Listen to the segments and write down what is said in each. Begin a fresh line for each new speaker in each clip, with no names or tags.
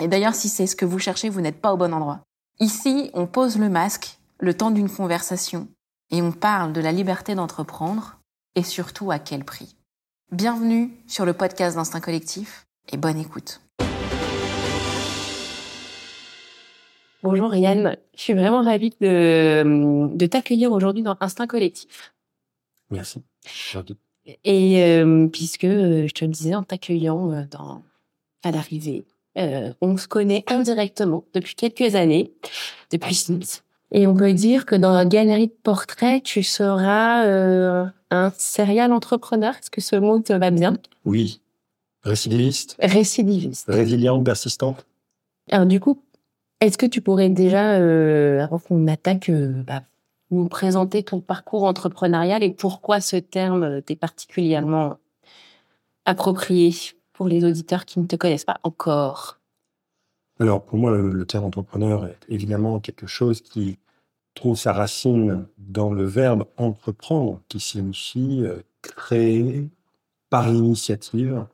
Et d'ailleurs, si c'est ce que vous cherchez, vous n'êtes pas au bon endroit. Ici, on pose le masque le temps d'une conversation et on parle de la liberté d'entreprendre et surtout à quel prix. Bienvenue sur le podcast d'Instinct Collectif et bonne écoute.
Bonjour Yann, je suis vraiment ravie de, de t'accueillir aujourd'hui dans Instinct Collectif.
Merci.
Et euh, puisque euh, je te le disais en t'accueillant euh, dans à l'arrivée, on se connaît indirectement depuis quelques années, depuis Sims. Et on peut dire que dans la galerie de portraits, tu seras un serial entrepreneur. Est-ce que ce mot te va bien?
Oui. Récidiviste.
Récidiviste.
Résilient, persistant?
Alors du coup, est-ce que tu pourrais déjà, euh, avant qu'on attaque, euh, bah, nous présenter ton parcours entrepreneurial et pourquoi ce terme euh, t'est particulièrement approprié? Pour les auditeurs qui ne te connaissent pas encore
Alors, pour moi, le, terme entrepreneur est évidemment quelque chose qui trouve sa racine dans le verbe entreprendre, qui signifie créer par l'initiative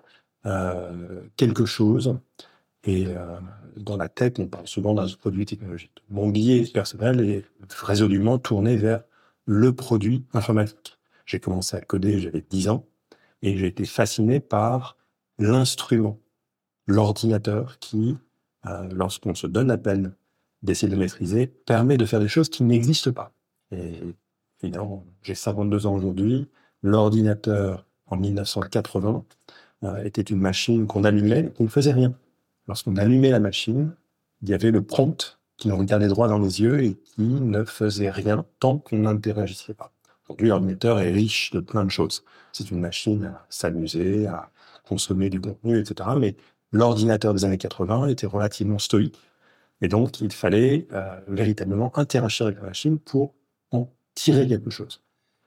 quelque chose et euh, dans la tech, on parle souvent d'un produit technologique. Mon billet personnel est résolument tourné vers le produit informatique. J'ai commencé à coder, j'avais 10 ans, et j'ai été fasciné par l'instrument, l'ordinateur qui, euh, lorsqu'on se donne la peine d'essayer de maîtriser, permet de faire des choses qui n'existent pas. Et finalement, j'ai 52 ans aujourd'hui. L'ordinateur, en 1980, euh, était une machine qu'on allumait et qui ne faisait rien. Lorsqu'on allumait la machine, il y avait le prompt qui nous regardait droit dans les yeux et qui ne faisait rien tant qu'on n'interagissait pas. Aujourd'hui, l'ordinateur est riche de plein de choses. C'est une machine à s'amuser, à consommer du contenu, etc. Mais l'ordinateur des années 80 était relativement stoïque. Et donc, il fallait euh, véritablement interagir avec la machine pour en tirer quelque chose.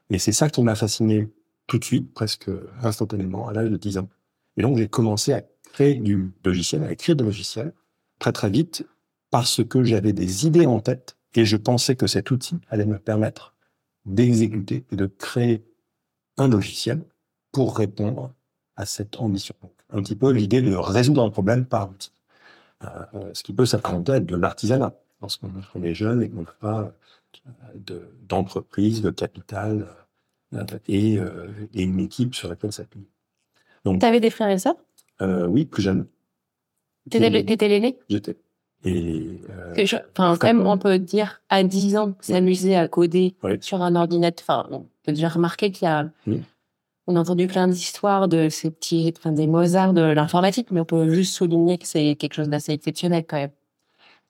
Et c'est ça qui m'a fasciné tout de suite, presque instantanément, à l'âge de 10 ans. Et donc, j'ai commencé à créer du logiciel, à écrire des logiciels très très vite parce que j'avais des idées en tête et je pensais que cet outil allait me permettre d'exécuter et de créer un logiciel pour répondre à cette ambition. un petit peu l'idée de résoudre un problème par outil. Euh, euh, ce qui peut s'apparenter à de l'artisanat lorsqu'on est jeune et qu'on n'a pas euh, d'entreprise, de, capital et, et, une équipe sur laquelle s'appuyer.
Donc, tu avais des frères et sœurs?
Euh, oui, plus jeune.
T'étais l'aîné?
J'étais.
Et euh, enfin, quand même, on peut dire à 10 ans, s'amuser à coder sur un ordinateur. Enfin, on peut déjà remarquer qu'il y a. On a entendu plein d'histoires de ces petits, enfin, des Mozart de l'informatique, mais on peut juste souligner que c'est quelque chose d'assez exceptionnel quand même.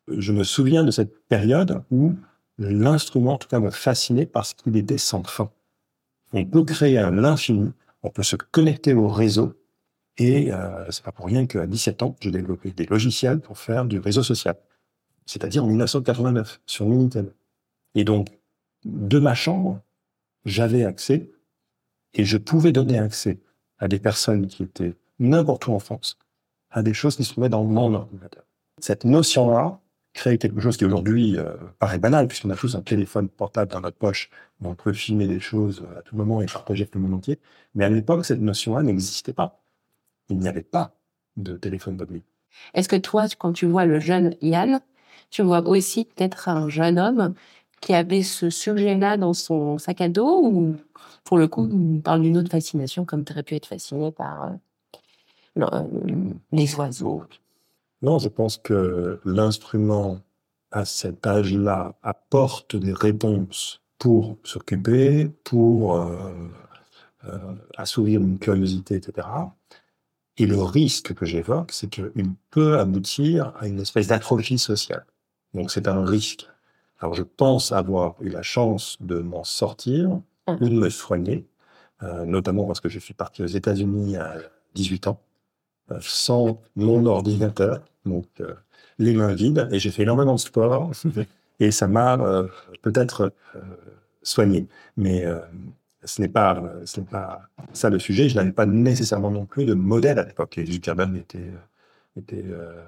Je me souviens de cette période où l'instrument, en tout cas, me fascinait parce qu'il était sans fin. On peut créer à l'infini, on peut se connecter au réseau et euh, c'est pas pour rien qu'à 17 ans, j'ai développé des logiciels pour faire du réseau social. C'est-à-dire en 1989, sur Minitel. Et donc, de ma chambre, j'avais accès et je pouvais donner accès à des personnes qui étaient n'importe où en France, à des choses qui se trouvaient dans mon ordinateur. Cette notion-là crée quelque chose qui aujourd'hui euh, paraît banal, puisqu'on a tous un téléphone portable dans notre poche, où on peut filmer des choses à tout moment et partager avec le monde entier. Mais à l'époque, cette notion-là n'existait pas il n'y avait pas de téléphone mobile.
Est-ce que toi, quand tu vois le jeune Yann, tu vois aussi peut-être un jeune homme qui avait ce sujet-là dans son sac à dos ou pour le coup, on parle d'une autre fascination comme tu aurais pu être fasciné par euh, les oiseaux
Non, je pense que l'instrument à cet âge-là apporte des réponses pour s'occuper, pour euh, euh, assouvir une curiosité, etc. Et le risque que j'évoque, c'est qu'il peut aboutir à une espèce d'atrophie sociale. Donc c'est un risque. Alors je pense avoir eu la chance de m'en sortir mmh. ou de me soigner, euh, notamment parce que je suis parti aux États-Unis à 18 ans, euh, sans mon ordinateur, donc euh, les mains vides, et j'ai fait énormément de sport, et ça m'a peut-être soigné. Mais ce n'est pas, ce n'est pas ça le sujet. Je n'avais pas nécessairement non plus de modèle à l'époque. Et Zuckerberg était, était euh,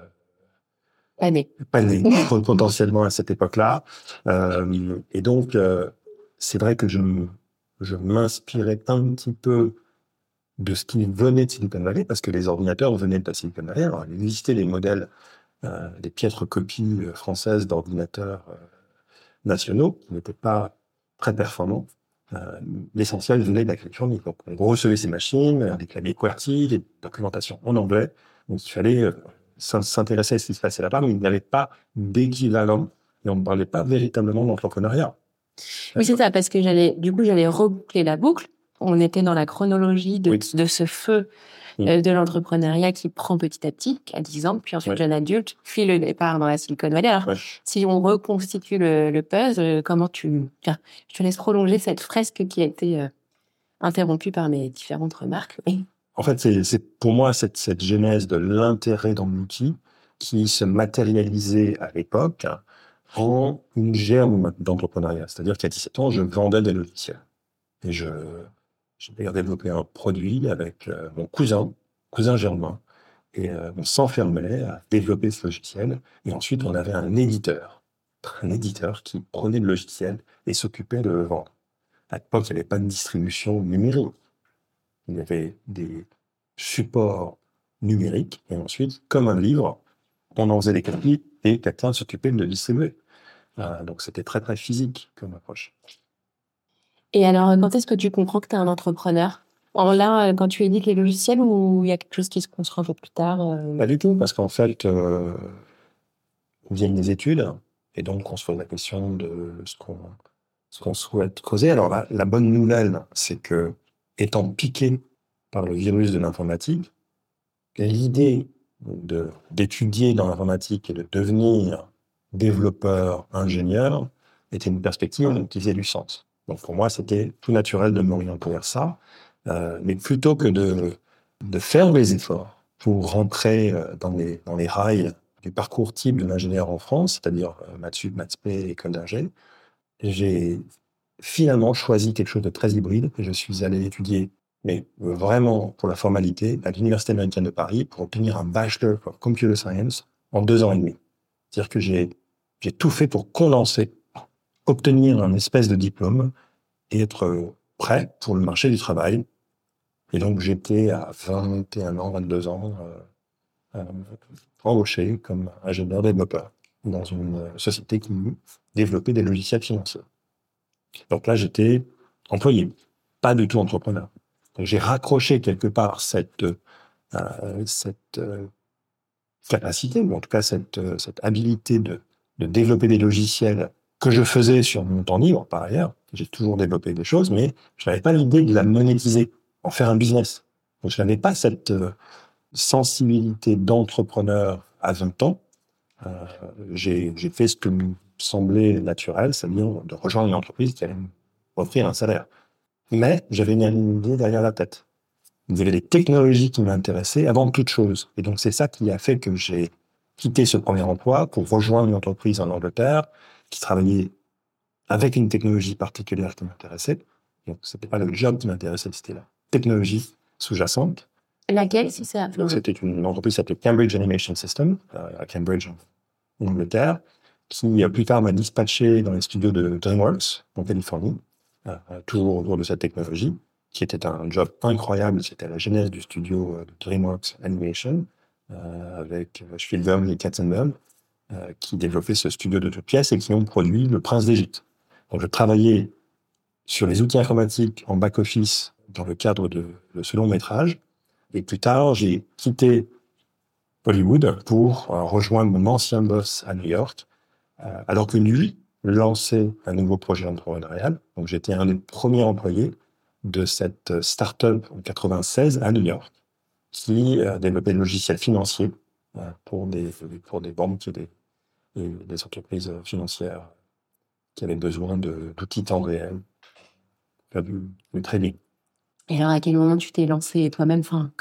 pas né potentiellement à cette époque-là. Euh, et donc, euh, c'est vrai que je, m- je m'inspirais un petit peu de ce qui venait de Silicon Valley, parce que les ordinateurs venaient de la Silicon Valley. Alors, il existait des modèles, euh, piètres copies euh, françaises d'ordinateurs euh, nationaux qui n'étaient pas très performants. Euh, L'essentiel venait de la Californie. Donc, on recevait ces machines, des claviers QWERTY, des documentations en anglais. Donc, il fallait s'in- s'intéresser à ce qui se passait là-bas, mais il n'y avait pas d'équivalent et on ne parlait pas véritablement d'entrepreneuriat.
Oui, c'est ça, parce que j'allais, du coup, j'allais reboucler la boucle. On était dans la chronologie de,
Oui.
de ce feu
Oui.
euh, de l'entrepreneuriat qui prend petit à petit, à 10 ans, puis ensuite
Ouais.
jeune adulte, puis le départ dans la Silicon Valley. Alors,
Ouais.
si on reconstitue le, le puzzle, euh, comment tu... Tiens, je te laisse prolonger cette fresque qui a été euh, interrompue par mes différentes remarques. Oui.
En fait, c'est c'est pour moi cette, cette genèse de l'intérêt dans l'outil qui se matérialisait à l'époque en une germe d'entrepreneuriat. C'est-à-dire qu'à 17 ans, je vendais des logiciels. Et je, j'ai développé un produit avec euh, mon cousin, cousin germain, et euh, on s'enfermait à développer ce logiciel. Et ensuite, on avait un éditeur, un éditeur qui prenait le logiciel et s'occupait de le vendre. À l'époque, il n'y avait pas de distribution numérique. Il y avait des supports numériques, et ensuite, comme un livre, on en faisait des copies et quelqu'un s'occupait de le distribuer. Euh, donc c'était très très physique comme approche.
Et alors, quand est-ce que tu comprends que tu es un entrepreneur? En là, euh, quand tu édites les logiciels ou il y a quelque chose qui se construit un peu plus tard euh,
Pas du tout, parce qu'en fait, euh, on vient des études, et donc on se pose la question de ce qu'on ce qu'on souhaite creuser. Alors la, la bonne nouvelle, c'est que, étant piqué par le virus de l'informatique, l'idée de d'étudier dans l'informatique et de devenir développeur, ingénieur, était une perspective qui faisait du sens. Donc pour moi, c'était tout naturel de m'orienter vers ça, euh, mais plutôt que de, de faire les efforts pour rentrer euh, dans les, dans les rails du parcours type de l'ingénieur en France, c'est-à-dire euh, maths sup, maths spé, école d'ingé, j'ai finalement choisi quelque chose de très hybride et je suis allé étudier, mais vraiment pour la formalité, à l'Université américaine de Paris pour obtenir un Bachelor of Computer Science en deux ans et demi. C'est-à-dire que j'ai j'ai tout fait pour condenser, obtenir un espèce de diplôme et être euh, prêt pour le marché du travail. Et donc j'étais à 21 ans, 22 ans, euh, euh, embauché comme ingénieur développeur dans une euh, société qui développait des logiciels financiers. Donc là, j'étais employé, pas du tout entrepreneur. J'ai raccroché quelque part cette, cette capacité, ou en tout cas cette, cette habilité de, de développer des logiciels que je faisais sur mon temps libre, par ailleurs. J'ai toujours développé des choses, mais je n'avais pas l'idée de la monétiser, en faire un business. Donc je n'avais pas cette euh, sensibilité d'entrepreneur à 20 ans. Euh, j'ai fait ce que me semblait naturel, c'est-à-dire de rejoindre une entreprise qui allait m'offrir un salaire. Mais j'avais une idée derrière la tête. Il y avait des technologies qui m'intéressaient avant toute chose. Et donc c'est ça qui a fait que j'ai quitté ce premier emploi pour rejoindre une entreprise en Angleterre qui travaillait avec une technologie particulière qui m'intéressait. Donc c'était pas le job qui m'intéressait, c'était la technologie sous-jacente.
Laquelle, si c'est
C'était une entreprise qui s'appelait Cambridge Animation System, euh, à Cambridge, en Angleterre, qui euh, plus tard m'a dispatché dans les studios de DreamWorks, en Californie, euh, toujours autour de cette technologie, qui était un job incroyable. C'était la genèse du studio de DreamWorks Animation, avec euh, Spielberg et Katzenberg, euh, qui développaient ce studio de toutes pièces et qui ont produit Le Prince d'Égypte. Donc, je travaillais sur les outils informatiques en back-office dans le cadre de, ce long métrage. Et plus tard, j'ai quitté Hollywood pour euh, rejoindre mon ancien boss à New York, euh, alors que lui lançait un nouveau projet entrepreneurial. Donc j'étais un des premiers employés de cette euh, start-up en 96 à New York, qui euh, développait des logiciels financiers euh, pour des pour des banques et des, et des entreprises euh, financières qui avaient besoin d'outils temps réel, faire du, du trading.
Et alors, à quel moment tu t'es lancé toi-même? Enfin,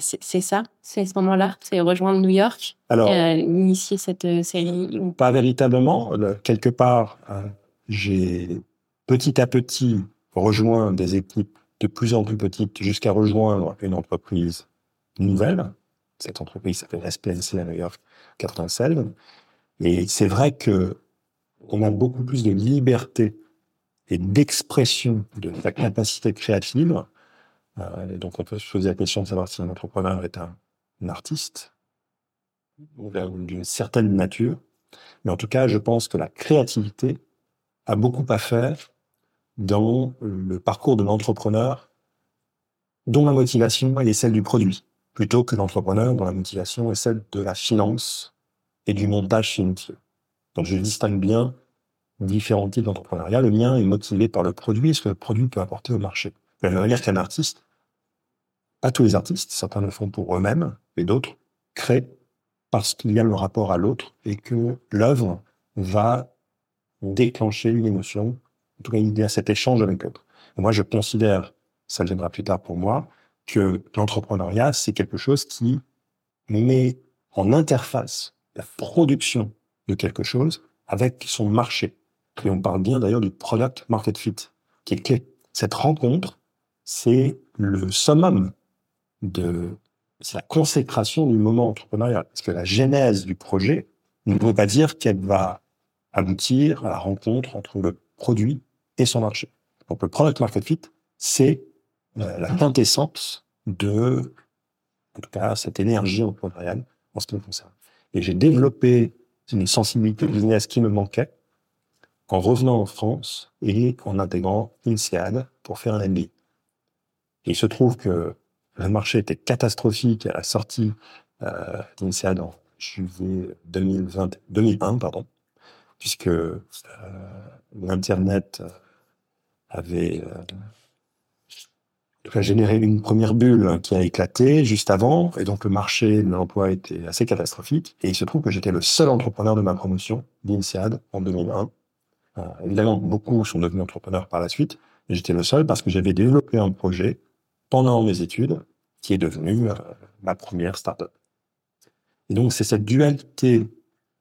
c'est ça? C'est ce moment-là? C'est rejoindre New York?
Alors,
euh, Initier cette série?
pas véritablement. Le- Quelque part, euh, j'ai petit à petit rejoint des équipes de plus en plus petites jusqu'à rejoindre une entreprise nouvelle. Cette entreprise s'appelle SPNC à New York 96. Et c'est vrai que on a beaucoup plus de liberté et d'expression de sa capacité créative. Euh, et donc, on peut se poser la question de savoir si un entrepreneur est un, un artiste ou d'une certaine nature. Mais en tout cas, je pense que la créativité a beaucoup à faire dans le parcours de l'entrepreneur dont la motivation est celle du produit, plutôt que l'entrepreneur dont la motivation est celle de la finance et du montage financier. Donc je distingue bien différents types d'entrepreneuriat. Le mien est motivé par le produit et ce que le produit peut apporter au marché. De la même manière qu'un artiste, pas tous les artistes, certains le font pour eux-mêmes, et d'autres créent parce qu'il y a le rapport à l'autre et que l'œuvre va déclencher une émotion. En tout cas, il y a cet échange avec l'autre. Moi, je considère, ça viendra plus tard pour moi, que l'entrepreneuriat, c'est quelque chose qui met en interface la production de quelque chose avec son marché. Et on parle bien d'ailleurs du product market fit, qui est clé. Cette rencontre, c'est le summum de, c'est la consécration du moment entrepreneurial. Parce que la genèse du projet ne veut pas dire qu'elle va aboutir à la rencontre entre le produit et son marché. Donc le product market fit, c'est euh, la quintessence de, en tout cas, cette énergie entrepreneuriale en ce qui me concerne. Et j'ai développé une sensibilité business qui me manquait en revenant en France et en intégrant INSEAD pour faire un MBA. Il se trouve que le marché était catastrophique à la sortie euh, d'INSEAD en juillet 2020, 2001, pardon, puisque euh, l'Internet avait euh, tout cas, généré une première bulle qui a éclaté juste avant, et donc le marché de l'emploi était assez catastrophique. Et il se trouve que j'étais le seul entrepreneur de ma promotion d'INSEAD en 2001. Euh, évidemment, beaucoup sont devenus entrepreneurs par la suite, mais j'étais le seul parce que j'avais développé un projet pendant mes études qui est devenu euh, ma première startup. Et donc, c'est cette dualité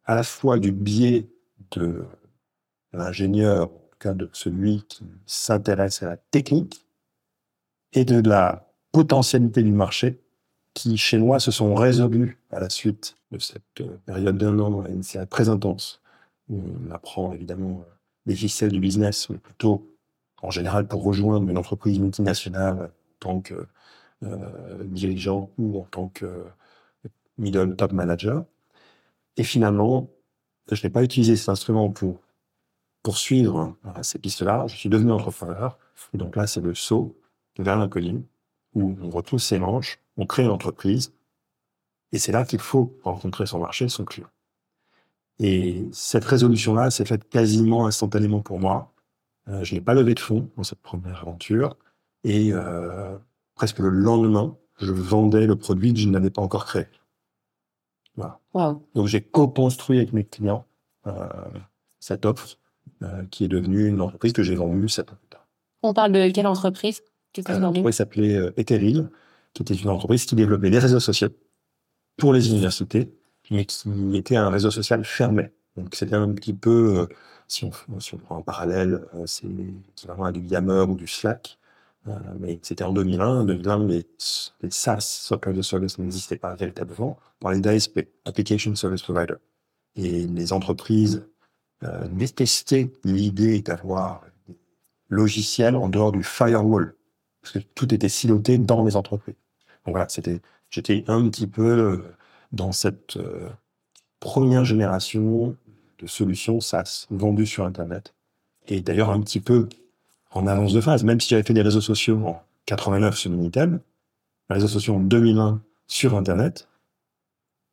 à la fois du biais de l'ingénieur, en tout cas de celui qui s'intéresse à la technique, et de la potentialité du marché qui, chez moi, se sont résolus à la suite de cette euh, période d'un an initiale très intense, où on apprend évidemment euh, les ficelles du business, mais plutôt en général pour rejoindre une entreprise multinationale en tant que euh, dirigeant ou en tant que euh, middle top manager. Et finalement, je n'ai pas utilisé cet instrument pour poursuivre euh, ces pistes-là. Je suis devenu entrepreneur. Et donc là, c'est le saut vers l'inconnu, où on retrouve ses manches, on crée une entreprise, et c'est là qu'il faut rencontrer son marché, son client. Et cette résolution-là s'est faite quasiment instantanément pour moi. Euh, je n'ai pas levé de fonds dans cette première aventure, et euh, presque le lendemain, je vendais le produit que je n'avais pas encore créé. Voilà.
Wow.
Donc j'ai co-construit avec mes clients euh, cette offre qui est devenue une entreprise que j'ai vendue sept ans plus tard.
On parle de quelle entreprise? Que
Euh,
en
L'entreprise s'appelait euh, Ethereal, qui était une entreprise qui développait des réseaux sociaux pour les universités, mais qui était un réseau social fermé. Donc c'était un petit peu, euh, si, on, si on prend un parallèle, euh, c'est à du Yammer ou du Slack, euh, mais c'était en 2001. En 2001, les, les SaaS, Software as a Service, n'existaient pas véritablement. On parlait d'ASP, Application Service Provider. Et les entreprises détestaient l'idée d'avoir des logiciels en dehors du firewall parce que tout était siloté dans les entreprises. Donc voilà, c'était, j'étais un petit peu euh, dans cette euh, première génération de solutions SaaS vendues sur Internet. Et d'ailleurs un petit peu en avance de phase, même si j'avais fait des réseaux sociaux en 89 sur Minitel, les réseaux sociaux en 2001 sur Internet.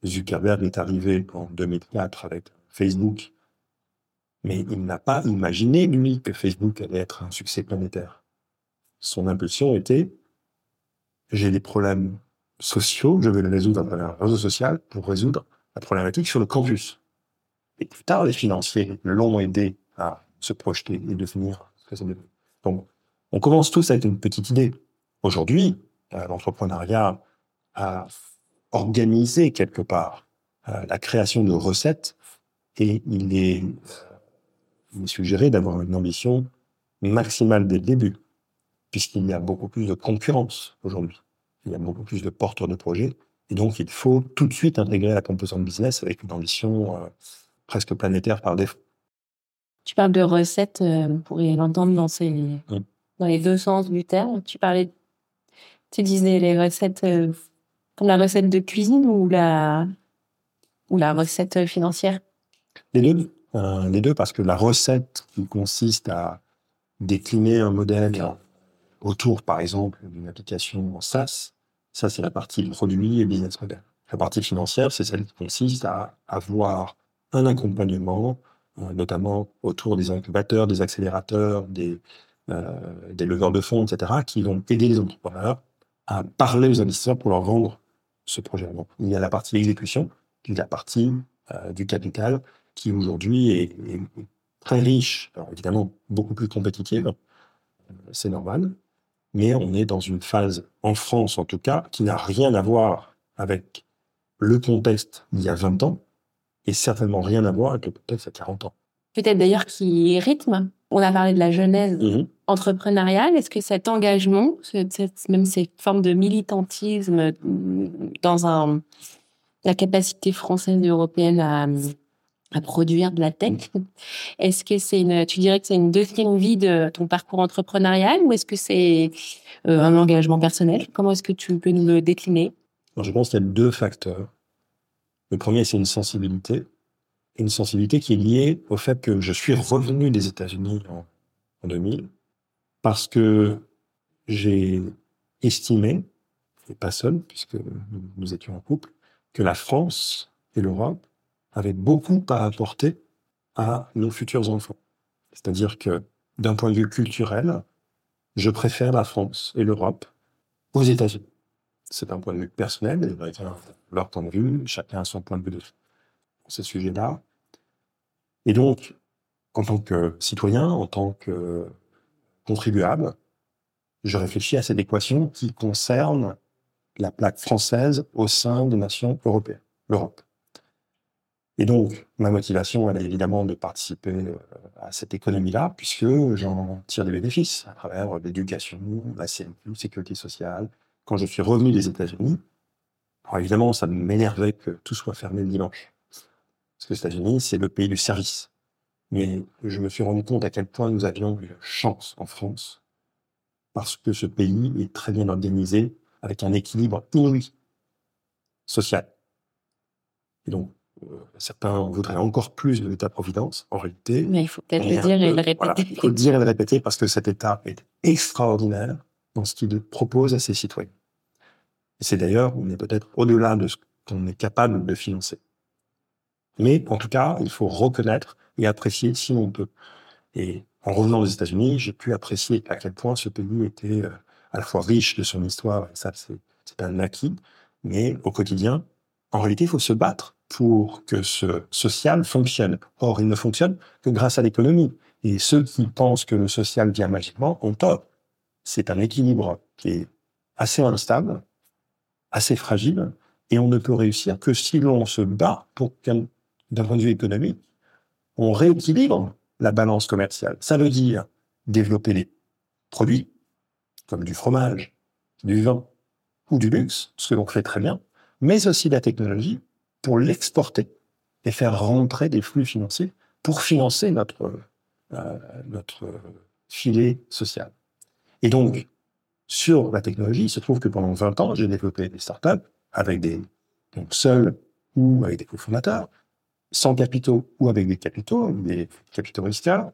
Zuckerberg est arrivé en 2004 avec Facebook, mais il n'a pas imaginé, lui, que Facebook allait être un succès planétaire son impulsion était j'ai des problèmes sociaux, je vais les résoudre travers un réseau social pour résoudre la problématique sur le campus. Et plus tard, les financiers l'ont aidé à se projeter et devenir ce que. Donc, on commence tous avec une petite idée. aujourd'hui, euh, l'entrepreneuriat a organisé quelque part euh, la création de recettes et il est, il est suggéré d'avoir une ambition maximale dès le début, puisqu'il y a beaucoup plus de concurrence aujourd'hui. Il y a beaucoup plus de porteurs de projets. Et donc, il faut tout de suite intégrer la composante business avec une ambition euh, presque planétaire par défaut.
Tu parles de recettes, euh, on pourrait l'entendre dans, ces, dans les deux sens du terme. Tu parlais, tu disais les recettes, euh, comme la recette de cuisine ou la, ou la recette financière?
Les deux. Euh, les deux, parce que la recette qui consiste à décliner un modèle autour, par exemple, d'une application SaaS, ça, c'est la partie produit et business model. La partie financière, c'est celle qui consiste à avoir un accompagnement, euh, notamment autour des incubateurs, des accélérateurs, des, euh, leveurs de fonds, etc., qui vont aider les entrepreneurs à parler aux investisseurs pour leur vendre ce projet. Donc, il y a la partie exécution, a la partie euh, du capital, qui aujourd'hui est, très riche, évidemment beaucoup plus compétitive, c'est normal, mais on est dans une phase, en France en tout cas, qui n'a rien à voir avec le contexte d'il y a 20 ans, et certainement rien à voir avec le contexte il y a 40 ans.
Peut-être d'ailleurs qui rythme. On a parlé de la genèse mmh. entrepreneuriale. Est-ce que cet engagement, cette, même cette forme de militantisme dans un, la capacité française et européenne à, à produire de la tech. Est-ce que c'est une, tu dirais que c'est une deuxième vie de ton parcours entrepreneurial ou est-ce que c'est euh, un engagement personnel? Comment est-ce que tu peux nous le décliner?
Je pense qu'il y a deux facteurs. Le premier, c'est une sensibilité. Une sensibilité qui est liée au fait que je suis revenu des États-Unis en, en 2000 parce que j'ai estimé, et pas seul, puisque nous étions en couple, que la France et l'Europe avait beaucoup à apporter à nos futurs enfants. C'est-à-dire que d'un point de vue culturel, je préfère la France et l'Europe aux États-Unis. C'est un point de vue personnel, leur point de vue, chacun a son point de vue de ce sujet-là. Et donc, en tant que citoyen, en tant que contribuable, je réfléchis à cette équation qui concerne la plaque française au sein des nations européennes, l'Europe. Et donc, ma motivation, elle est évidemment de participer euh, à cette économie-là, puisque j'en tire des bénéfices à travers l'éducation, la CMQ, sécurité sociale. Quand je suis revenu des États-Unis, alors évidemment, ça m'énervait que tout soit fermé le dimanche. Parce que les États-Unis, c'est le pays du service. Mais je me suis rendu compte à quel point nous avions une chance en France, parce que ce pays est très bien organisé, avec un équilibre inouï social. Et donc, euh, certains voudraient encore plus de l'État-providence, en réalité.
Mais il faut peut-être le dire et le répéter. Voilà,
il faut le dire et le répéter parce que cet État est extraordinaire dans ce qu'il propose à ses citoyens. Et c'est d'ailleurs, on est peut-être au-delà de ce qu'on est capable de financer. Mais en tout cas, il faut reconnaître et apprécier si on peut. Et en revenant aux États-Unis, j'ai pu apprécier à quel point ce pays était euh, à la fois riche de son histoire, et ça c'est un acquis, mais au quotidien, en réalité, il faut se battre pour que ce social fonctionne. Or, il ne fonctionne que grâce à l'économie. Et ceux qui pensent que le social vient magiquement ont tort. C'est un équilibre qui est assez instable, assez fragile, et on ne peut réussir que si l'on se bat pour qu'un, d'un point de vue économique, on rééquilibre la balance commerciale. Ça veut dire développer les produits, comme du fromage, du vin ou du luxe, ce que l'on fait très bien, mais aussi la technologie pour l'exporter et faire rentrer des flux financiers pour financer notre, euh, notre filet social. Et donc, sur la technologie, il se trouve que pendant 20 ans, j'ai développé des startups avec des, seuls ou avec des cofondateurs, sans capitaux ou avec des capitaux, des capitaux risqueurs.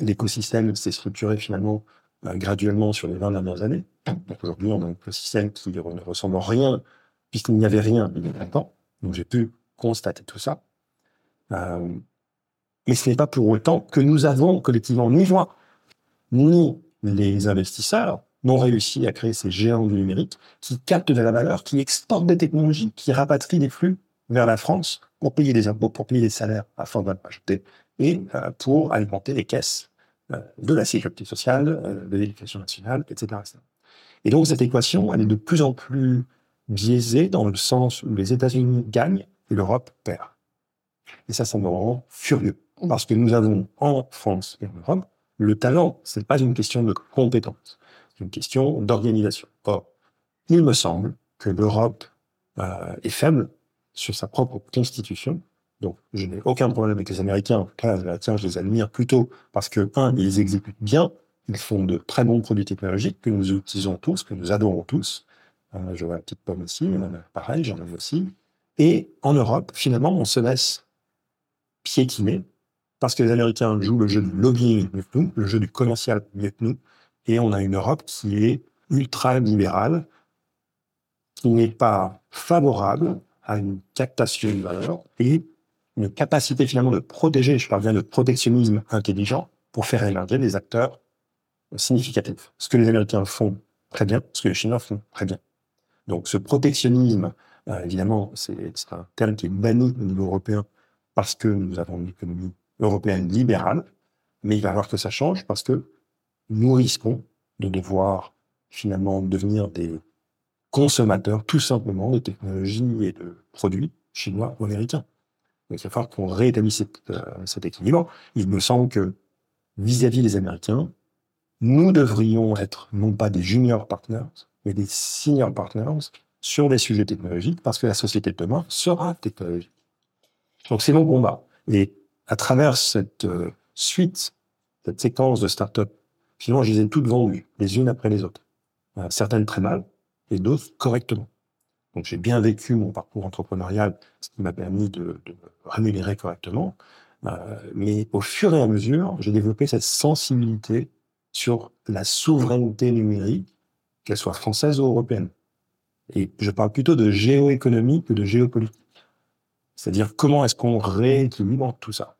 L'écosystème s'est structuré finalement euh, graduellement sur les 20 dernières années. Aujourd'hui, on a un écosystème qui ne ressemble à rien, puisqu'il n'y avait rien il y a longtemps. Donc j'ai pu constater tout ça. Euh, mais ce n'est pas pour autant que nous avons collectivement, ni moi, ni les investisseurs, n'ont réussi à créer ces géants du numérique qui captent de la valeur, qui exportent des technologies, qui rapatrient des flux vers la France pour payer des impôts, pour payer des salaires fond de ajoutée et euh, pour alimenter les caisses euh, de la sécurité sociale, de l'éducation nationale, etc., etc. Et donc cette équation, elle est de plus en plus biaisée dans le sens où les États-Unis gagnent et l'Europe perd. Et ça, ça me rend furieux. Parce que nous avons en France et en Europe, le talent, ce n'est pas une question de compétence, c'est une question d'organisation. Or, il me semble que l'Europe euh, est faible sur sa propre constitution. Donc, je n'ai aucun problème avec les Américains. les Américains, je les admire plutôt parce que, un, ils exécutent bien, ils font de très bons produits technologiques que nous utilisons tous, que nous adorons tous. Euh, je vois la petite pomme aussi, pareil, j'en ai aussi. Et en Europe, finalement, on se laisse piétiner parce que les Américains jouent le jeu du lobbying mieux que nous, le jeu du commercial mieux que nous, et on a une Europe qui est ultra libérale, qui n'est pas favorable à une captation de valeur et une capacité finalement de protéger, je parle bien de protectionnisme intelligent, pour faire émerger des acteurs significatifs. Ce que les Américains font très bien, ce que les Chinois font très bien. Donc ce protectionnisme, euh, évidemment, c'est un terme qui est banni au niveau européen parce que nous avons une économie européenne libérale, mais il va falloir que ça change parce que nous risquons de devoir finalement devenir des consommateurs tout simplement de technologies et de produits chinois ou américains. Donc il va falloir qu'on réétablisse euh, cet équilibre. Il me semble que vis-à-vis des Américains, nous devrions être non pas des junior partners, mais des senior partners sur des sujets technologiques parce que la société de demain sera technologique. Donc c'est mon combat. Et à travers cette euh, suite, cette séquence de startups, finalement, je les ai toutes vendues, les unes après les autres. Euh, certaines très mal, et d'autres correctement. Donc j'ai bien vécu mon parcours entrepreneurial, ce qui m'a permis de, de, rémunérer correctement. Euh, mais au fur et à mesure, j'ai développé cette sensibilité sur la souveraineté numérique, qu'elle soit française ou européenne. Et je parle plutôt de géoéconomie que de géopolitique. C'est-à-dire comment est-ce qu'on rééquilibre tout ça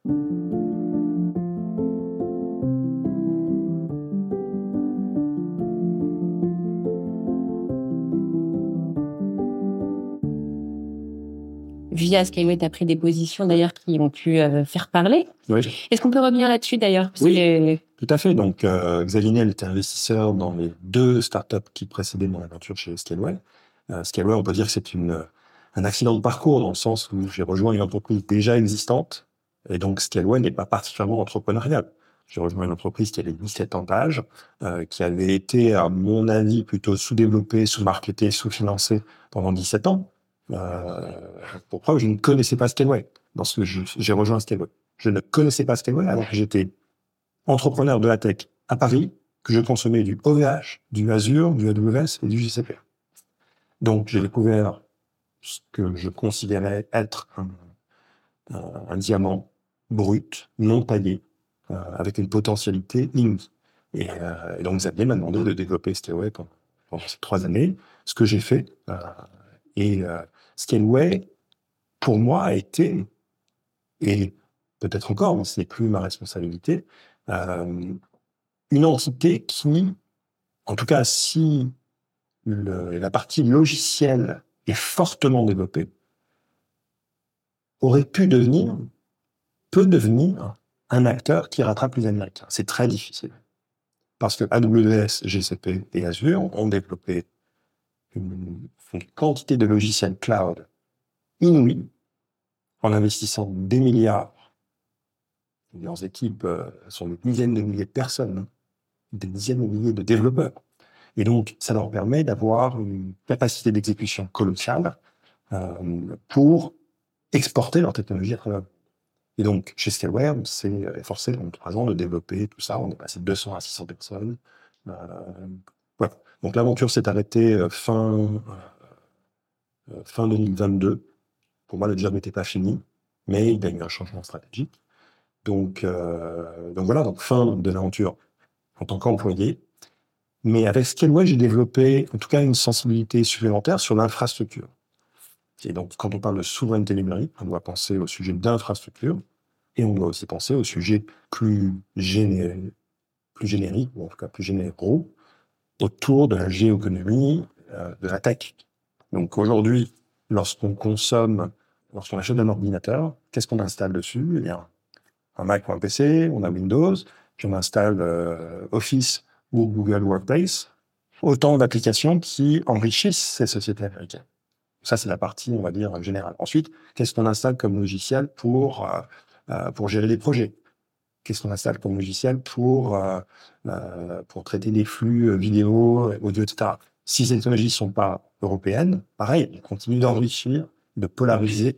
via Skyway, tu as pris des positions d'ailleurs qui ont pu euh, faire parler. Oui. Est-ce qu'on peut revenir là-dessus d'ailleurs?
Oui, tout à fait. Donc, euh, Xavier Niel était investisseur dans les deux startups qui précédaient mon aventure chez Scaleway. Euh, Scaleway, on peut dire que c'est une un accident de parcours dans le sens où j'ai rejoint une entreprise déjà existante et donc Scaleway n'est pas particulièrement entrepreneurial. J'ai rejoint une entreprise qui avait 17 ans d'âge, euh, qui avait été, à mon avis, plutôt sous-développée, sous-marketée, sous-financée pendant 17 ans. Euh, pour preuve, je ne connaissais pas Scaleway lorsque j'ai rejoint Scaleway. Je ne connaissais pas Scaleway alors que j'étais entrepreneur de la tech à Paris, que je consommais du OVH, du Azure, du AWS et du GCP. Donc, j'ai découvert ce que je considérais être un, diamant brut, non taillé, euh, avec une potentialité inouïe. Et, euh, et, donc Xavier m'a demandé de développer Scaleway pendant, pendant, ces trois années, ce que j'ai fait. Euh, et Scaleway, pour moi, a été, et peut-être encore, mais ce n'est plus ma responsabilité, euh, une entité qui, en tout cas, si la partie logicielle fortement développé, aurait pu devenir, peut devenir un acteur qui rattrape les Américains. C'est très difficile. Parce que AWS, GCP et Azure ont développé une, quantité de logiciels cloud inouïe en investissant des milliards. Leurs équipes euh, sont des dizaines de milliers de personnes, hein. des dizaines de milliers de développeurs. Et donc, ça leur permet d'avoir une capacité d'exécution colossale euh, pour exporter leur technologie à travers. Et donc, chez Scaleware, on s'est efforcé en trois ans de développer tout ça. On est passé de 200 à 600 personnes. Euh, voilà. Donc, l'aventure s'est arrêtée euh, fin, euh, fin 2022. Pour moi, le job n'était pas fini, mais il y a eu un changement stratégique. Donc, euh, donc voilà, fin de l'aventure en tant qu'employé. Mais avec Scaleway, j'ai développé en tout cas une sensibilité supplémentaire sur l'infrastructure. Et donc, quand on parle de souveraineté numérique, on doit penser au sujet d'infrastructure et on doit aussi penser au sujet plus, plus générique, ou en tout cas plus généraux, autour de la géoéconomie, euh, de la tech. Donc aujourd'hui, lorsqu'on consomme, lorsqu'on achète un ordinateur, qu'est-ce qu'on installe dessus? Eh bien, un Mac ou un PC, on a Windows, puis on installe euh, Office ou Google Workplace, autant d'applications qui enrichissent ces sociétés américaines. Ça, c'est la partie, on va dire, générale. Ensuite, qu'est-ce qu'on installe comme logiciel pour, euh, pour gérer les projets? Qu'est-ce qu'on installe comme logiciel pour, euh, euh pour traiter des flux vidéo, audio, etc. Si ces technologies ne sont pas européennes, pareil, on continue d'enrichir, de polariser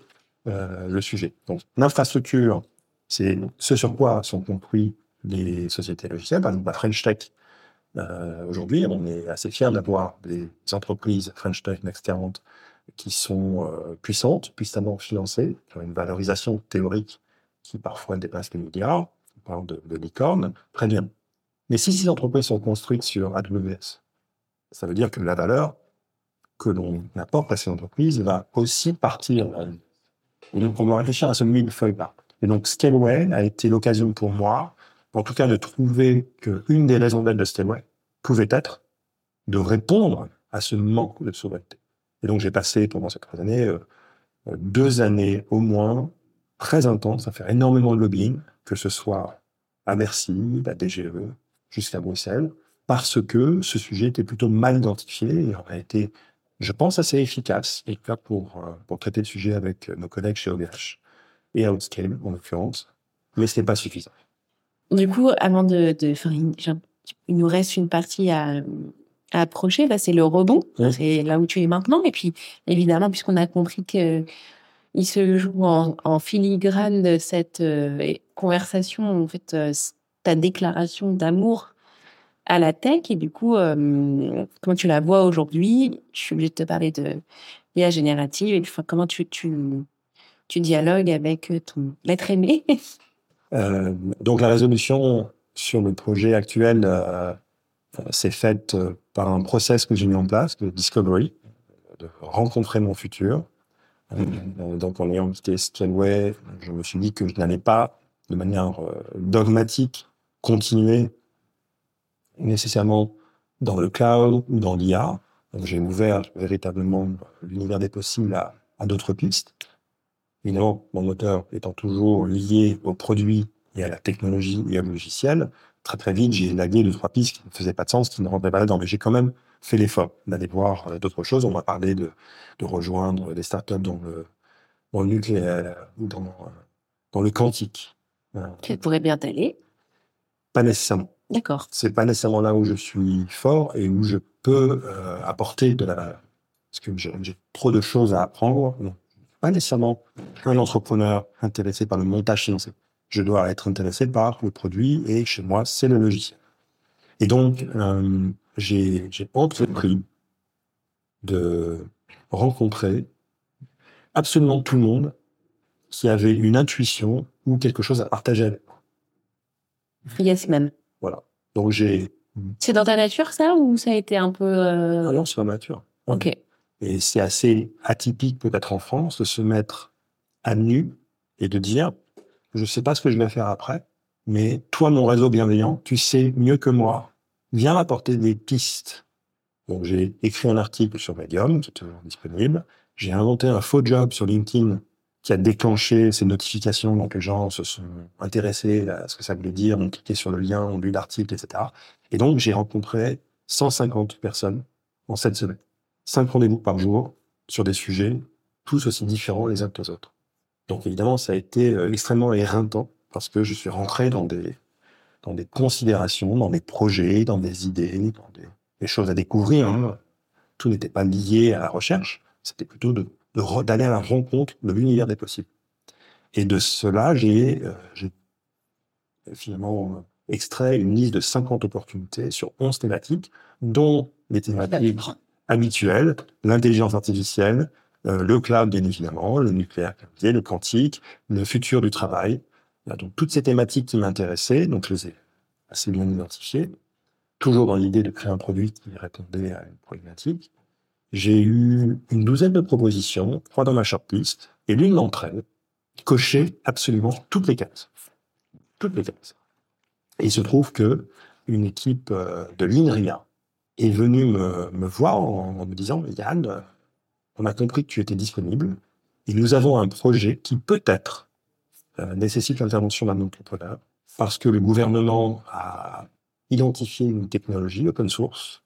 euh, le sujet. Donc, l'infrastructure, c'est ce sur quoi sont construits les sociétés logicielles. Par exemple, la French Tech, euh, aujourd'hui, on est assez fiers d'avoir des entreprises French Tech Next 40 qui sont euh, puissantes, puissamment financées, qui ont une valorisation théorique qui parfois dépasse les milliards. Parle de, de licorne, très bien. Mais si ces entreprises sont construites sur AWS, ça veut dire que la valeur que l'on apporte à ces entreprises va aussi partir. Et donc, on va réfléchir à ce millefeuille-là. Et donc, Scaleway a été l'occasion pour moi, en tout cas, de trouver qu'une des raisons d'être de Scaleway pouvait être de répondre à ce manque de souveraineté. Et donc, j'ai passé pendant ces trois années, euh, deux années au moins, très intenses, à faire énormément de lobbying, que ce soit à Bercy, à DGE, jusqu'à Bruxelles, parce que ce sujet était plutôt mal identifié et a été, je pense, assez efficace et cas pour, euh, pour traiter le sujet avec nos collègues chez OVH et Outscale, en l'occurrence, mais ce n'est pas suffisant.
Du coup, avant de, de faire une- il nous reste une partie à, à approcher. Là, c'est le rebond.
Oui.
C'est là où tu es maintenant. Et puis, évidemment, puisqu'on a compris que il se joue en, filigrane de cette euh, conversation, en fait, euh, ta déclaration d'amour à la tech. Et du coup, euh, comment tu la vois aujourd'hui? Je suis obligée de te parler de l'IA générative. Et enfin, comment tu, dialogues avec ton l'être aimé?
Euh, donc la résolution sur le projet actuel euh, euh, s'est faite euh, par un process que j'ai mis en place de discovery, de rencontrer mon futur. Euh, donc en ayant quitté Scaleway, je me suis dit que je n'allais pas, de manière euh, dogmatique, continuer nécessairement dans le cloud ou dans l'IA. J'ai ouvert véritablement l'univers des possibles à, d'autres pistes. Évidemment, mon moteur étant toujours lié au produit et à la technologie et au logiciel, très très vite, j'ai élagué deux, trois pistes qui ne faisaient pas de sens, qui ne rentraient pas là-dedans. Mais j'ai quand même fait l'effort d'aller voir euh, d'autres choses. On m'a parlé de, de rejoindre des startups dans le, dans le nucléaire ou dans, euh, dans le quantique.
Qui pourrait bien t'aller
Pas nécessairement.
D'accord.
C'est pas nécessairement là où je suis fort et où je peux euh, apporter de la valeur. Parce que j'ai j'ai trop de choses à apprendre. Non. Pas nécessairement un entrepreneur intéressé par le montage financier. Je dois être intéressé par le produit et chez moi, c'est le logiciel. Et donc, euh, j'ai entrepris de rencontrer absolument tout le monde qui avait une intuition ou quelque chose à partager avec moi.
Yes, même.
Voilà. Donc j'ai
C'est dans ta nature, ça, ou ça a été un peu... euh,
Ah non, c'est pas mature.
Ok.
Et c'est assez atypique peut-être en France de se mettre à nu et de dire, je sais pas ce que je vais faire après, mais toi, mon réseau bienveillant, tu sais mieux que moi, viens m'apporter des pistes. Donc j'ai écrit un article sur Medium, qui est toujours disponible. J'ai inventé un faux job sur LinkedIn qui a déclenché ces notifications, donc les gens se sont intéressés à ce que ça voulait dire, ont cliqué sur le lien, ont lu l'article, etc. Et donc j'ai rencontré 150 personnes en cette semaine cinq rendez-vous par jour sur des sujets tous aussi différents les uns que les autres. Donc évidemment, ça a été euh, extrêmement éreintant parce que je suis rentré dans des dans des considérations, dans des projets, dans des idées, dans des, choses à découvrir. hein. Tout n'était pas lié à la recherche, c'était plutôt d'aller à la rencontre de l'univers des possibles. Et de cela, j'ai euh, finalement euh, extrait une liste de 50 opportunités sur 11 thématiques, dont les thématiques habituelles, l'intelligence artificielle, euh, le cloud bien évidemment, le nucléaire, le quantique, le futur du travail. Donc toutes ces thématiques qui m'intéressaient, donc je les ai assez bien identifiées, toujours dans l'idée de créer un produit qui répondait à une problématique. J'ai eu une douzaine de propositions, trois dans ma shortlist, et l'une d'entre elles cochait absolument toutes les cases. Toutes les cases. Et il se trouve que une équipe euh, de l'INRIA est venue me, voir en, me disant Yann, on a compris que tu étais disponible et nous avons un projet qui peut-être nécessite l'intervention d'un entrepreneur parce que le gouvernement a identifié une technologie open source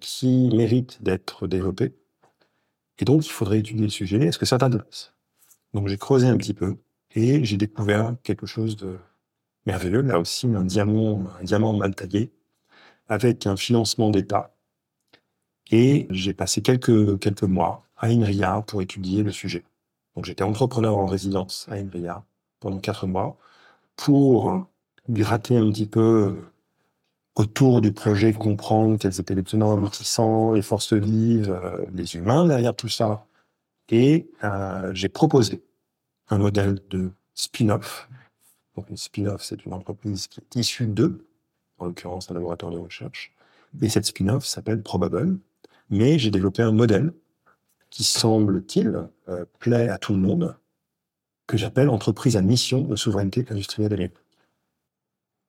qui mérite d'être développé. Et donc, il faudrait étudier le sujet. Est-ce que ça t'intéresse? Donc, j'ai creusé un petit peu et j'ai découvert quelque chose de merveilleux. Là aussi, un diamant, un diamant mal taillé avec un financement d'État. Et j'ai passé quelques, quelques mois à INRIA pour étudier le sujet. Donc, j'étais entrepreneur en résidence à INRIA pendant quatre mois pour gratter un petit peu autour du projet, comprendre quels étaient les tenants aboutissants, les forces vives, euh, les humains derrière tout ça. Et euh, j'ai proposé un modèle de spin-off. Donc une spin-off, c'est une entreprise qui est issue d'eux, en l'occurrence un laboratoire de recherche. Et cette spin-off s'appelle Probable. Mais j'ai développé un modèle qui semble-t-il euh, plaît à tout le monde, que j'appelle entreprise à mission de souveraineté industrielle et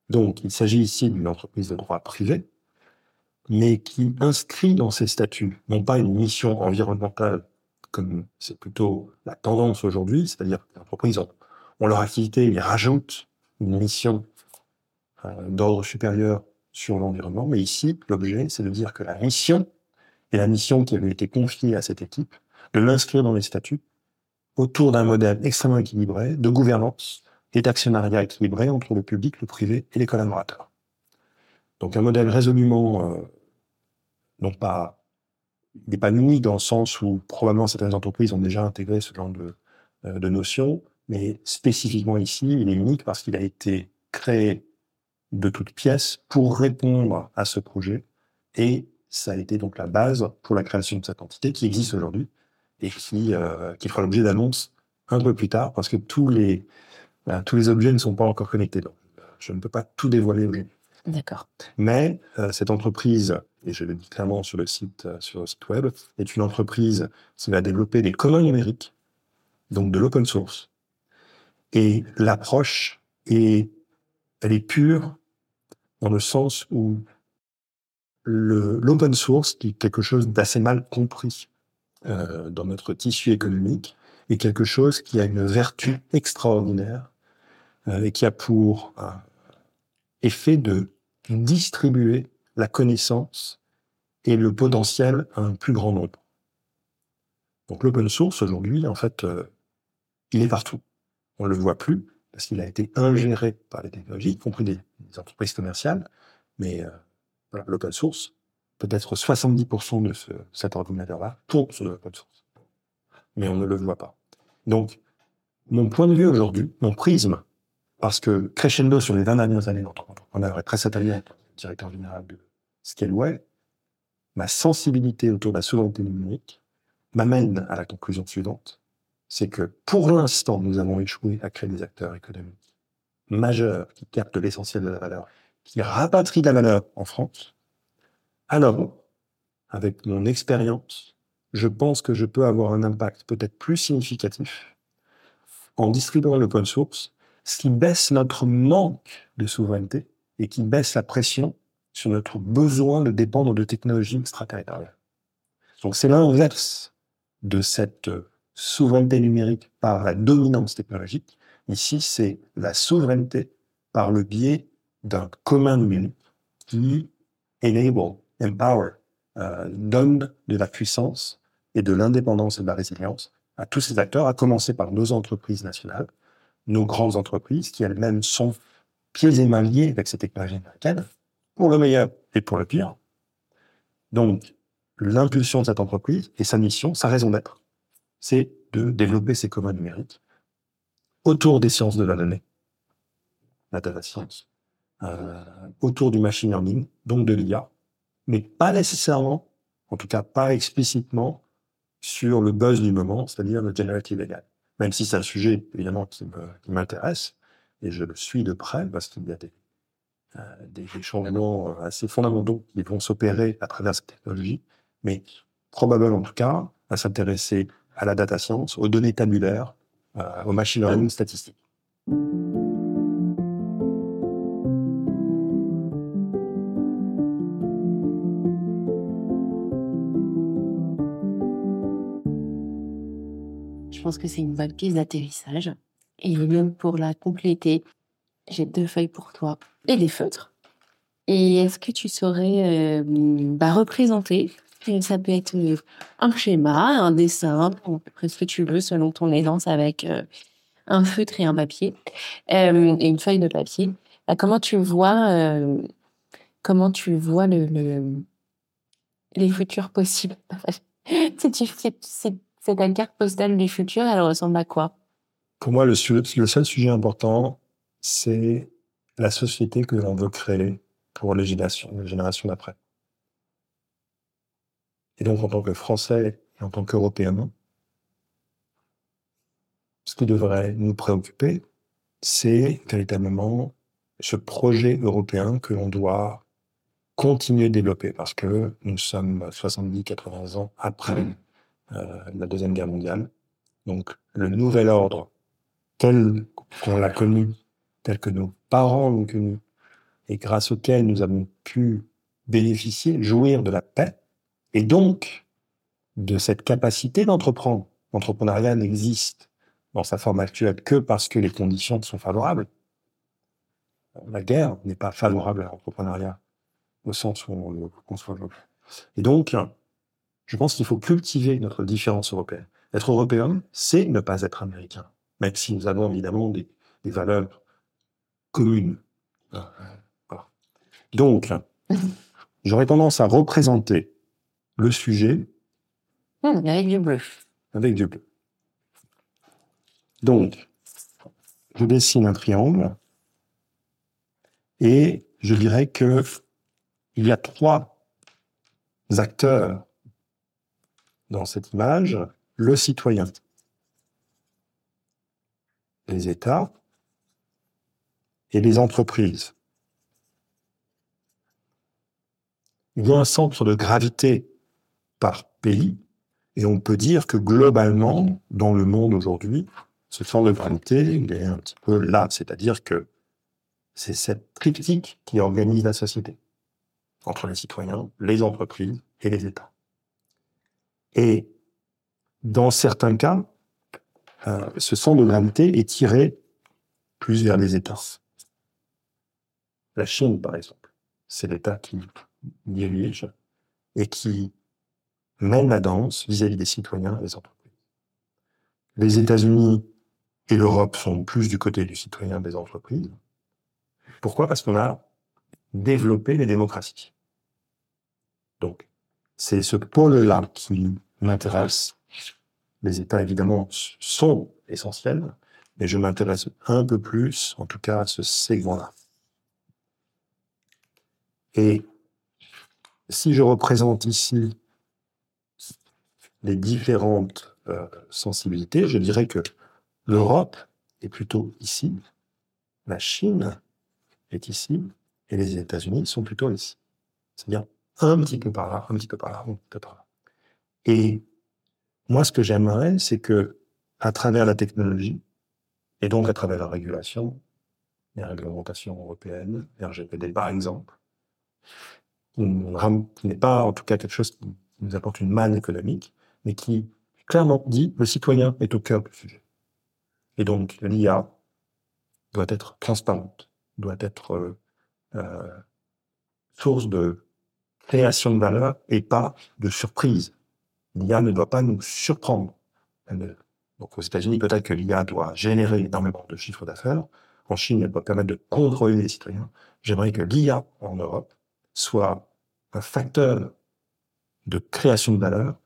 donc, il s'agit ici d'une entreprise de droit privé, mais qui inscrit dans ses statuts, non pas une mission environnementale, comme c'est plutôt la tendance aujourd'hui, c'est-à-dire que les entreprises ont, leur activité, ils rajoutent une mission euh, d'ordre supérieur sur l'environnement, mais ici, l'objet, c'est de dire que la mission, et la mission qui avait été confiée à cette équipe, de l'inscrire dans les statuts autour d'un modèle extrêmement équilibré de gouvernance et d'actionnariat équilibré entre le public, le privé et les collaborateurs. Donc un modèle résolument, euh, non pas, il n'est pas unique dans le sens où probablement certaines entreprises ont déjà intégré ce genre de, euh, de notions, mais spécifiquement ici, il est unique parce qu'il a été créé de toutes pièces pour répondre à ce projet et ça a été donc la base pour la création de cette entité qui existe aujourd'hui et qui, euh, qui fera l'objet d'annonces un peu plus tard parce que tous les, ben, tous les objets ne sont pas encore connectés. Donc, je ne peux pas tout dévoiler aujourd'hui.
D'accord.
Mais euh, cette entreprise, et je le dis clairement sur le site, euh, sur le site web, est une entreprise qui va développer des communs numériques, donc de l'open source. Et l'approche est, elle est pure dans le sens où l'open source, qui est quelque chose d'assez mal compris euh, dans notre tissu économique, est quelque chose qui a une vertu extraordinaire euh, et qui a pour euh, effet de distribuer la connaissance et le potentiel à un plus grand nombre. Donc l'open source aujourd'hui, en fait, euh, il est partout. On le voit plus parce qu'il a été ingéré par les technologies, y compris des, entreprises commerciales. Mais voilà, l'open source, peut-être 70% de ce, cet ordinateur-là tourne sur l'open source. Mais on ne le voit pas. Donc, mon point de vue aujourd'hui, mon prisme parce que crescendo sur les 20 dernières années d'entrepreneur et très certainement directeur général de Scaleway, ma sensibilité autour de la souveraineté numérique m'amène à la conclusion suivante. C'est que pour l'instant, nous avons échoué à créer des acteurs économiques majeurs qui captent l'essentiel de la valeur, qui rapatrient de la valeur en France. Alors, avec mon expérience, je pense que je peux avoir un impact peut-être plus significatif en distribuant l'open source ce qui baisse notre manque de souveraineté et qui baisse la pression sur notre besoin de dépendre de technologies extraterritoriales. Donc c'est l'inverse de cette souveraineté numérique par la dominance technologique. Ici, c'est la souveraineté par le biais d'un commun numérique qui enable, empower, euh, donne de la puissance et de l'indépendance et de la résilience à tous ces acteurs, à commencer par nos entreprises nationales, nos grandes entreprises qui elles-mêmes sont pieds et mains liés avec cette technologie américaine, pour le meilleur et pour le pire. Donc, l'impulsion de cette entreprise et sa mission, sa raison d'être, c'est de développer ses communs numériques autour des sciences de la donnée, la data science, euh, autour du machine learning, donc de l'IA, mais pas nécessairement, en tout cas pas explicitement, sur le buzz du moment, c'est-à-dire le generative AI même si c'est un sujet évidemment qui m'intéresse, et je le suis de près parce qu'il y a des, euh, changements euh, assez fondamentaux qui vont s'opérer à travers cette technologie, mais probablement en tout cas à s'intéresser à la data science, aux données tabulaires, euh, aux machine learning statistiques.
Pense que c'est une bonne piste d'atterrissage. Et même pour la compléter, j'ai deux feuilles pour toi et des feutres. Et est-ce que tu saurais euh, bah, représenter? Ça peut être euh, un schéma, un dessin, ce que tu veux selon ton aisance avec euh, un feutre et un papier et une feuille de papier. Bah, comment tu vois comment tu vois le, le les futurs possibles? Si tu c'est ta carte postale du futur, elle ressemble à quoi?
Pour moi, le, seul sujet important, c'est la société que l'on veut créer pour les générations, les générations d'après. Et donc, en tant que Français et en tant qu'Européens, ce qui devrait nous préoccuper, c'est véritablement ce projet européen que l'on doit continuer de développer parce que nous sommes 70-80 ans après la Deuxième Guerre mondiale. Donc, le nouvel ordre tel qu'on l'a connu, tel que nos parents l'ont connu, et grâce auquel nous avons pu bénéficier, jouir de la paix, et donc de cette capacité d'entreprendre. L'entrepreneuriat n'existe dans sa forme actuelle que parce que les conditions sont favorables. La guerre n'est pas favorable à l'entrepreneuriat au sens où on le conçoit. Et donc, je pense qu'il faut cultiver notre différence européenne. Être européen, c'est ne pas être américain, même si nous avons évidemment des, des valeurs communes. Donc, j'aurais tendance à représenter le sujet
hmm, avec du bleu.
Avec du bleu. Donc, je dessine un triangle et je dirais que il y a trois acteurs dans cette image. Le citoyen, les États et les entreprises. il y a un centre de gravité par pays, et on peut dire que globalement, dans le monde aujourd'hui, ce centre de gravité, il est un petit peu là, c'est-à-dire que c'est cette critique qui organise la société entre les citoyens, les entreprises et les États. Et dans certains cas, euh, ce centre de gravité est tiré plus vers les États. La Chine, par exemple, c'est l'État qui dirige et qui mène la danse vis-à-vis des citoyens et des entreprises. Les États-Unis et l'Europe sont plus du côté du citoyen des entreprises. Pourquoi? Parce qu'on a développé les démocraties. Donc, c'est ce pôle-là qui m'intéresse. Les États, évidemment, sont essentiels, mais je m'intéresse un peu plus, en tout cas, à ce segment-là. Et si je représente ici les différentes euh, sensibilités, je dirais que l'Europe est plutôt ici, la Chine est ici, et les États-Unis sont plutôt ici. C'est-à-dire un petit peu par là, un petit peu par là, un petit peu par là. Et moi, ce que j'aimerais, c'est que, à travers la technologie, et donc à travers la régulation, les réglementations européennes, RGPD par exemple, qui n'est pas en tout cas quelque chose qui nous apporte une manne économique, mais qui clairement dit le citoyen est au cœur du sujet. Et donc l'IA doit être transparente, doit être euh, euh, source de création de valeur et pas de surprise. L'IA ne doit pas nous surprendre. donc aux États-Unis, peut-être que l'IA doit générer énormément de chiffres d'affaires. En Chine, elle doit permettre de contrôler les citoyens. J'aimerais que l'IA en Europe soit un facteur de création de valeur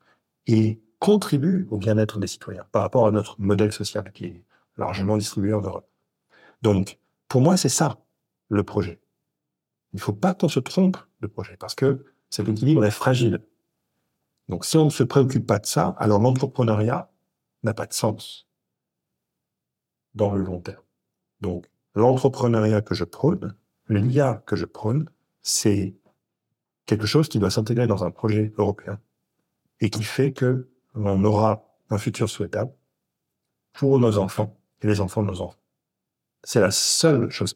et contribue au bien-être des citoyens par rapport à notre modèle social qui est largement distribué en Europe. Donc, pour moi, c'est ça, le projet. Il ne faut pas qu'on se trompe de projet parce que cet équilibre est fragile. Donc, si on ne se préoccupe pas de ça, alors l'entrepreneuriat n'a pas de sens dans le long terme. Donc, l'entrepreneuriat que je prône, l'IA que je prône, c'est quelque chose qui doit s'intégrer dans un projet européen et qui fait que on aura un futur souhaitable pour nos enfants et les enfants de nos enfants. C'est la seule chose.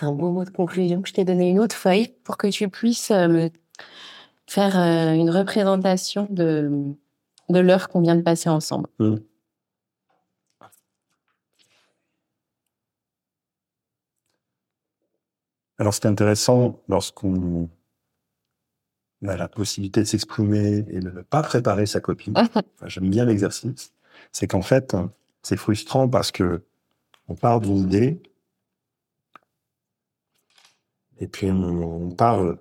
Un beau mot de conclusion. Je t'ai donné une autre feuille pour que tu puisses euh, faire euh, une représentation de, de l'heure qu'on vient de passer ensemble. Mmh.
Alors, c'est intéressant lorsqu'on a la possibilité de s'exprimer et de ne pas préparer sa copine. Enfin, J'aime bien l'exercice. C'est qu'en fait, c'est frustrant parce que on part d'une idée et puis on, on parle.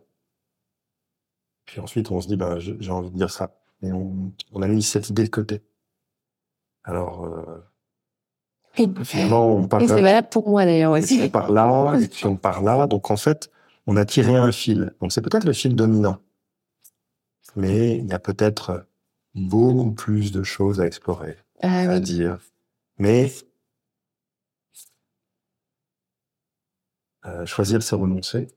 Puis ensuite, on se dit, ben, j'ai envie de dire ça. Et on, on a mis cette idée de côté. Alors, euh,
Et,
finalement, on part
et c'est valable pour moi d'ailleurs aussi.
on part là, et puis on part là. Donc en fait, on a tiré un fil. Donc c'est peut-être le fil dominant. Mais il y a peut-être beaucoup plus de choses à explorer,
Ah
à
oui.
dire. Mais euh, choisir, c'est renoncer.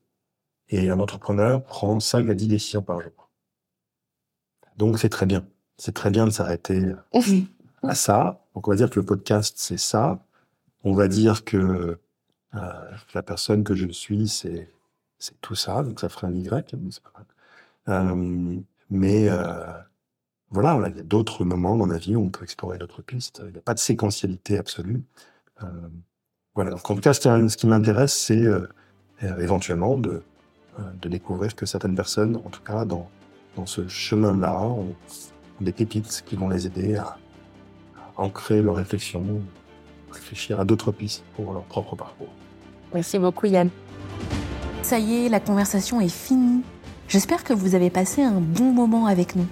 Et un entrepreneur prend 5 à 10 décisions par jour. Donc c'est très bien. C'est très bien de s'arrêter à ça. Donc on va dire que le podcast, c'est ça. On va dire que euh, la personne que je suis, c'est c'est tout ça. Donc ça ferait un Y. mais. Euh, mais euh, voilà, il y a d'autres moments dans la vie où on peut explorer d'autres pistes. Il n'y a pas de séquentialité absolue. Euh, voilà. Donc en tout cas, ce qui m'intéresse, c'est euh, euh, éventuellement de, euh, de découvrir que certaines personnes, en tout cas dans, dans ce chemin-là, ont, des pépites qui vont les aider à, à ancrer leur réflexion, réfléchir à d'autres pistes pour leur propre parcours.
Merci beaucoup Yann.
Ça y est, la conversation est finie. J'espère que vous avez passé un bon moment avec nous.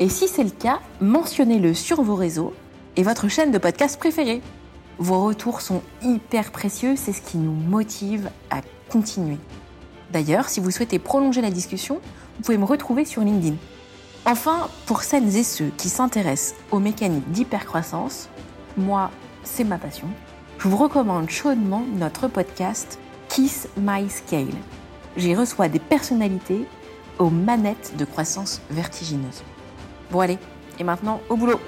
Et si c'est le cas, mentionnez-le sur vos réseaux et votre chaîne de podcast préférée. Vos retours sont hyper précieux, c'est ce qui nous motive à continuer. D'ailleurs, si vous souhaitez prolonger la discussion, vous pouvez me retrouver sur LinkedIn. Enfin, pour celles et ceux qui s'intéressent aux mécaniques d'hypercroissance, moi, c'est ma passion. Je vous recommande chaudement notre podcast Kiss My Scale. J'y reçois des personnalités aux manettes de croissance vertigineuse. Bon allez, et maintenant au boulot